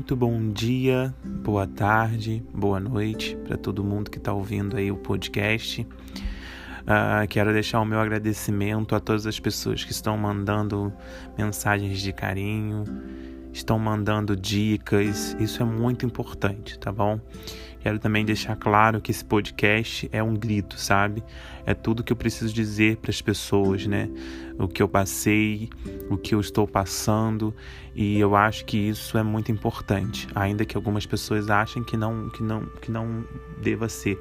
muito bom dia, boa tarde, boa noite para todo mundo que está ouvindo aí o podcast. Uh, quero deixar o meu agradecimento a todas as pessoas que estão mandando mensagens de carinho, estão mandando dicas. Isso é muito importante, tá bom? Quero também deixar claro que esse podcast é um grito, sabe? É tudo que eu preciso dizer para as pessoas, né? O que eu passei, o que eu estou passando, e eu acho que isso é muito importante, ainda que algumas pessoas achem que não que não que não deva ser,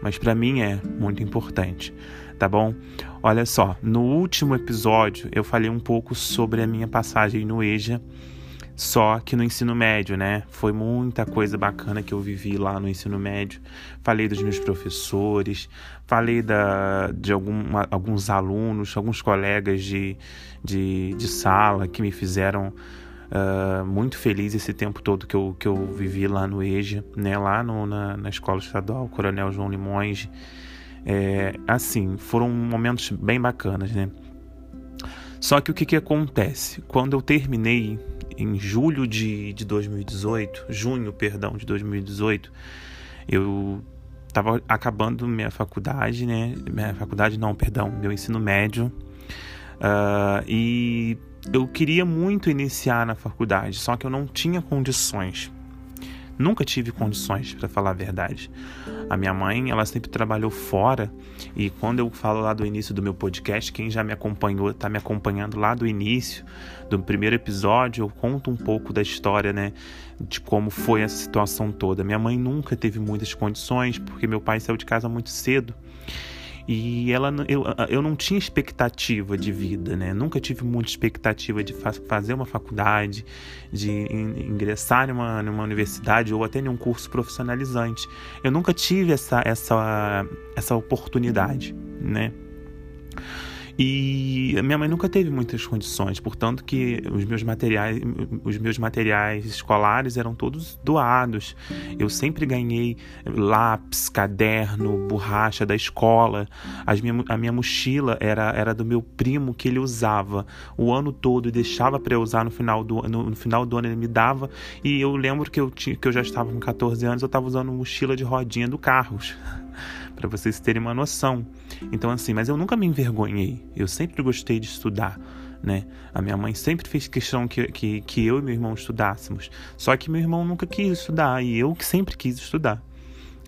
mas para mim é muito importante, tá bom? Olha só, no último episódio eu falei um pouco sobre a minha passagem no EJA só que no ensino médio, né? Foi muita coisa bacana que eu vivi lá no ensino médio. Falei dos meus professores, falei da, de algum, alguns alunos, alguns colegas de, de, de sala que me fizeram uh, muito feliz esse tempo todo que eu, que eu vivi lá no EJA, né? Lá no, na, na Escola Estadual Coronel João Limões. É, assim, foram momentos bem bacanas, né? Só que o que, que acontece? Quando eu terminei em julho de, de 2018, junho, perdão, de 2018, eu estava acabando minha faculdade, né? Minha faculdade não, perdão, meu ensino médio. Uh, e eu queria muito iniciar na faculdade, só que eu não tinha condições. Nunca tive condições, para falar a verdade. A minha mãe, ela sempre trabalhou fora, e quando eu falo lá do início do meu podcast, quem já me acompanhou, está me acompanhando lá do início, do primeiro episódio, eu conto um pouco da história, né, de como foi essa situação toda. Minha mãe nunca teve muitas condições, porque meu pai saiu de casa muito cedo. E ela, eu, eu não tinha expectativa de vida, né? Nunca tive muita expectativa de fa fazer uma faculdade, de in ingressar numa, numa universidade ou até em um curso profissionalizante. Eu nunca tive essa, essa, essa oportunidade, né? E minha mãe nunca teve muitas condições, portanto que os meus materiais, os meus materiais escolares eram todos doados. Eu sempre ganhei lápis, caderno, borracha da escola. As minha, a minha mochila era, era do meu primo que ele usava o ano todo e deixava para eu usar no final do no, no, final do ano ele me dava. E eu lembro que eu tinha, que eu já estava com 14 anos, eu estava usando mochila de rodinha do Carros. Para vocês terem uma noção. Então, assim, mas eu nunca me envergonhei. Eu sempre gostei de estudar. Né? A minha mãe sempre fez questão que, que, que eu e meu irmão estudássemos. Só que meu irmão nunca quis estudar e eu que sempre quis estudar.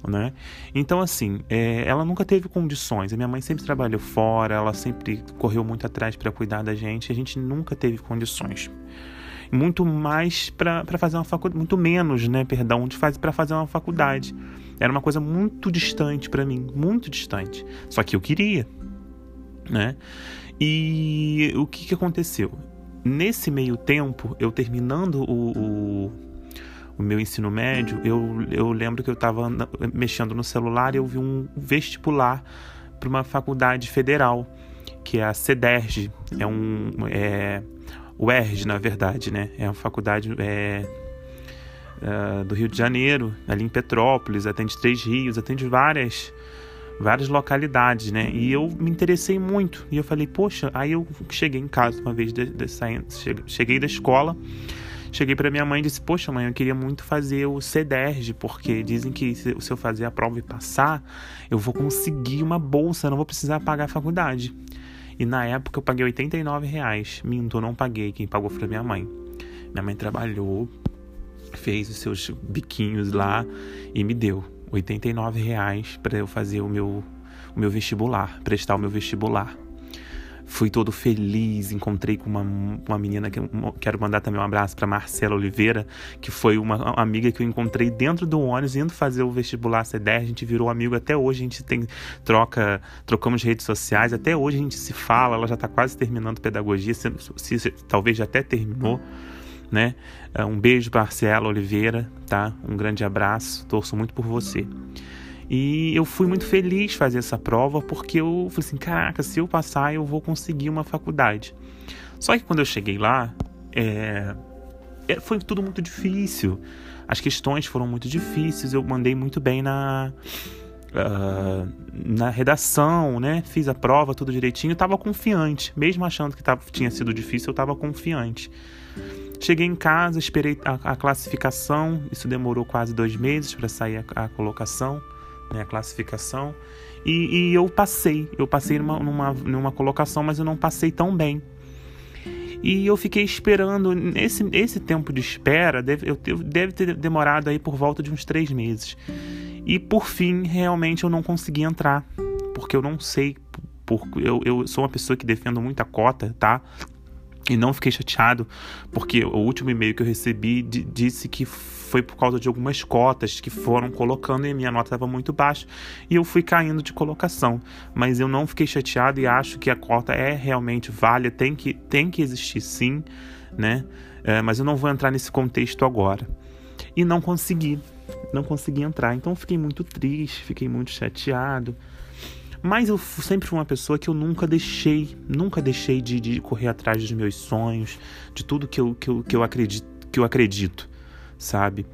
Né? Então, assim, é, ela nunca teve condições. A minha mãe sempre trabalhou fora, ela sempre correu muito atrás para cuidar da gente. A gente nunca teve condições. Muito mais para fazer uma faculdade, muito menos, né? Perdão, de fazer para fazer uma faculdade. Era uma coisa muito distante para mim, muito distante. Só que eu queria, né? E o que, que aconteceu? Nesse meio tempo, eu terminando o, o, o meu ensino médio, eu, eu lembro que eu estava mexendo no celular e eu vi um vestibular para uma faculdade federal, que é a CEDERJ. É um. É, o ERJ, na verdade, né? É uma faculdade. É, uh, do Rio de Janeiro, ali em Petrópolis, atende Três Rios, atende várias várias localidades, né? E eu me interessei muito. E eu falei, poxa, aí eu cheguei em casa uma vez de, de, saindo, cheguei da escola, cheguei para minha mãe e disse, poxa, mãe, eu queria muito fazer o CEDERJ, porque dizem que se, se eu fazer a prova e passar, eu vou conseguir uma bolsa, não vou precisar pagar a faculdade. E na época eu paguei 89 reais. Minto, eu não paguei, quem pagou foi minha mãe. Minha mãe trabalhou fez os seus biquinhos lá e me deu 89 reais para eu fazer o meu, o meu vestibular, prestar o meu vestibular. Fui todo feliz, encontrei com uma, uma menina que quero mandar também um abraço para Marcela Oliveira, que foi uma amiga que eu encontrei dentro do ônibus indo fazer o vestibular C10, a gente virou amigo até hoje, a gente tem troca, trocamos redes sociais, até hoje a gente se fala, ela já está quase terminando pedagogia, se, se, se, talvez já até terminou né? É, um beijo para Marcela Oliveira, tá? Um grande abraço, torço muito por você. E eu fui muito feliz fazer essa prova porque eu falei assim: caraca, se eu passar, eu vou conseguir uma faculdade. Só que quando eu cheguei lá, é... é foi tudo muito difícil. As questões foram muito difíceis. Eu mandei muito bem na. Uh, na redação, né? Fiz a prova tudo direitinho, tava confiante, mesmo achando que tava, tinha sido difícil, eu tava confiante. Cheguei em casa, esperei a, a classificação, isso demorou quase dois meses para sair a, a, colocação, né, a classificação, e, e eu passei, eu passei numa, numa, numa colocação, mas eu não passei tão bem. E eu fiquei esperando. Esse, esse tempo de espera deve, eu, deve ter demorado aí por volta de uns três meses. E por fim, realmente eu não consegui entrar. Porque eu não sei. Por, eu, eu sou uma pessoa que defendo muita cota, tá? E não fiquei chateado, porque o último e-mail que eu recebi disse que foi por causa de algumas cotas que foram colocando e minha nota estava muito baixa e eu fui caindo de colocação. Mas eu não fiquei chateado e acho que a cota é realmente válida, tem que, tem que existir sim, né? É, mas eu não vou entrar nesse contexto agora. E não consegui, não consegui entrar. Então fiquei muito triste, fiquei muito chateado. Mas eu sempre fui uma pessoa que eu nunca deixei, nunca deixei de, de correr atrás dos meus sonhos, de tudo que eu, que eu, que eu, acredito, que eu acredito, sabe?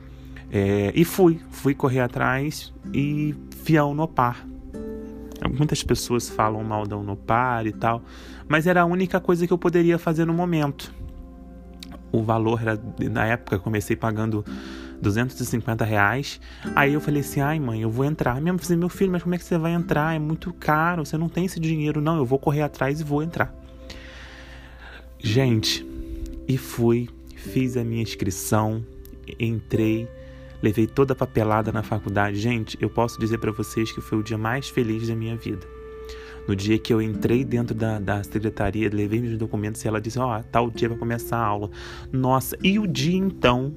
É, e fui, fui correr atrás e fui ao Unopar. Muitas pessoas falam mal da Unopar e tal, mas era a única coisa que eu poderia fazer no momento. O valor era, na época, comecei pagando 250 reais. Aí eu falei assim: ai, mãe, eu vou entrar. Minha mãe falou meu filho, mas como é que você vai entrar? É muito caro, você não tem esse dinheiro. Não, eu vou correr atrás e vou entrar. Gente, e fui, fiz a minha inscrição, entrei, levei toda a papelada na faculdade. Gente, eu posso dizer para vocês que foi o dia mais feliz da minha vida. No dia que eu entrei dentro da, da secretaria, levei meus documentos e ela disse: Ó, oh, tal dia vai começar a aula. Nossa, e o dia então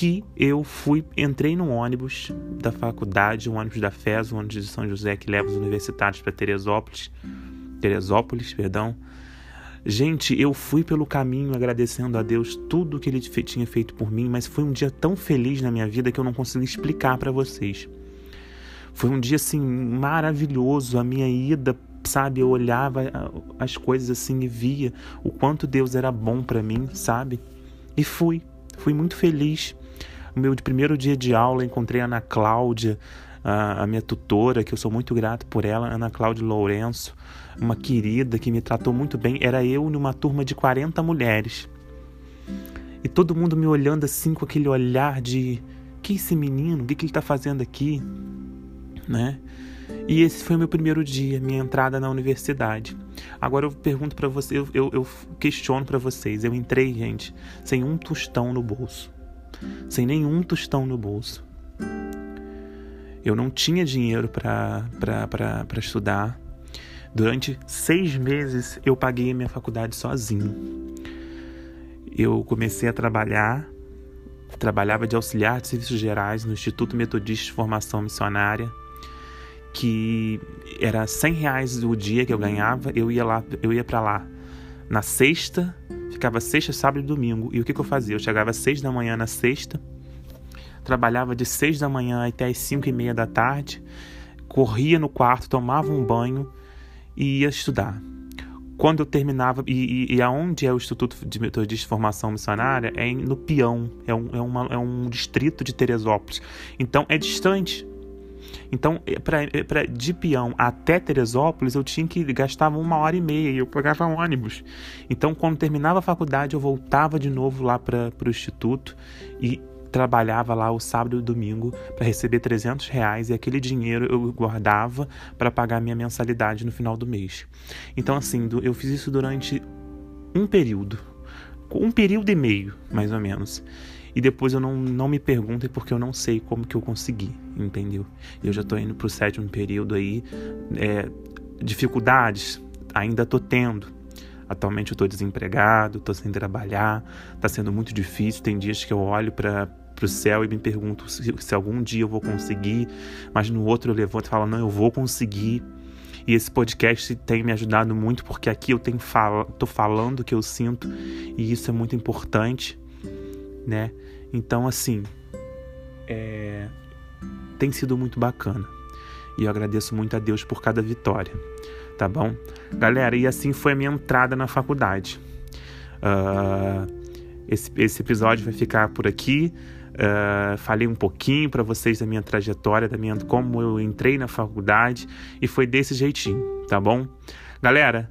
que eu fui, entrei no ônibus da faculdade, o ônibus da FES, o ônibus de São José que leva os universitários para Teresópolis, Teresópolis, perdão. Gente, eu fui pelo caminho agradecendo a Deus tudo que ele tinha feito por mim, mas foi um dia tão feliz na minha vida que eu não consigo explicar para vocês. Foi um dia assim maravilhoso, a minha ida, sabe, eu olhava as coisas assim e via o quanto Deus era bom para mim, sabe? E fui, fui muito feliz o meu primeiro dia de aula, encontrei a Ana Cláudia, a, a minha tutora, que eu sou muito grato por ela, Ana Cláudia Lourenço, uma querida que me tratou muito bem. Era eu numa turma de 40 mulheres. E todo mundo me olhando assim com aquele olhar de que esse menino, o que, que ele está fazendo aqui, né? E esse foi o meu primeiro dia, minha entrada na universidade. Agora eu pergunto para vocês, eu, eu, eu questiono para vocês. Eu entrei, gente, sem um tostão no bolso sem nenhum tostão no bolso. Eu não tinha dinheiro para estudar. Durante seis meses eu paguei a minha faculdade sozinho. Eu comecei a trabalhar, trabalhava de auxiliar de serviços gerais no Instituto Metodista de Formação Missionária, que era 100 reais o dia que eu ganhava. Eu ia lá, eu ia para lá na sexta ficava sexta, sábado e domingo. E o que, que eu fazia? Eu chegava às seis da manhã na sexta, trabalhava de seis da manhã até as cinco e meia da tarde, corria no quarto, tomava um banho e ia estudar. Quando eu terminava, e, e, e aonde é o Instituto de Metodista de Formação Missionária? É no Peão, é um, é, uma, é um distrito de Teresópolis. Então é distante, então, eh, pra, eh, pra, de peão até Teresópolis, eu tinha que gastar uma hora e meia e eu pegava ônibus. Então, quando terminava a faculdade, eu voltava de novo lá para o instituto e trabalhava lá o sábado e domingo para receber 300 reais e aquele dinheiro eu guardava para pagar minha mensalidade no final do mês. Então, assim, eu fiz isso durante um período, um período e meio, mais ou menos. E depois eu não, não me perguntem porque eu não sei como que eu consegui, entendeu? Eu já tô indo pro sétimo período aí. É, dificuldades ainda tô tendo. Atualmente eu tô desempregado, tô sem trabalhar, tá sendo muito difícil. Tem dias que eu olho para pro céu e me pergunto se, se algum dia eu vou conseguir, mas no outro eu levanto e falo, não, eu vou conseguir. E esse podcast tem me ajudado muito porque aqui eu tenho fala, tô falando o que eu sinto e isso é muito importante né? Então, assim, é... tem sido muito bacana. E eu agradeço muito a Deus por cada vitória, tá bom? Galera, e assim foi a minha entrada na faculdade. Uh, esse, esse episódio vai ficar por aqui. Uh, falei um pouquinho para vocês da minha trajetória, da minha como eu entrei na faculdade e foi desse jeitinho, tá bom? Galera,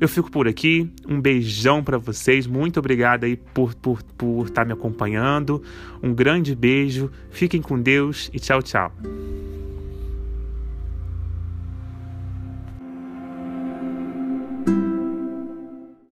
Eu fico por aqui. Um beijão para vocês. Muito obrigado aí por estar por, por tá me acompanhando. Um grande beijo. Fiquem com Deus e tchau, tchau.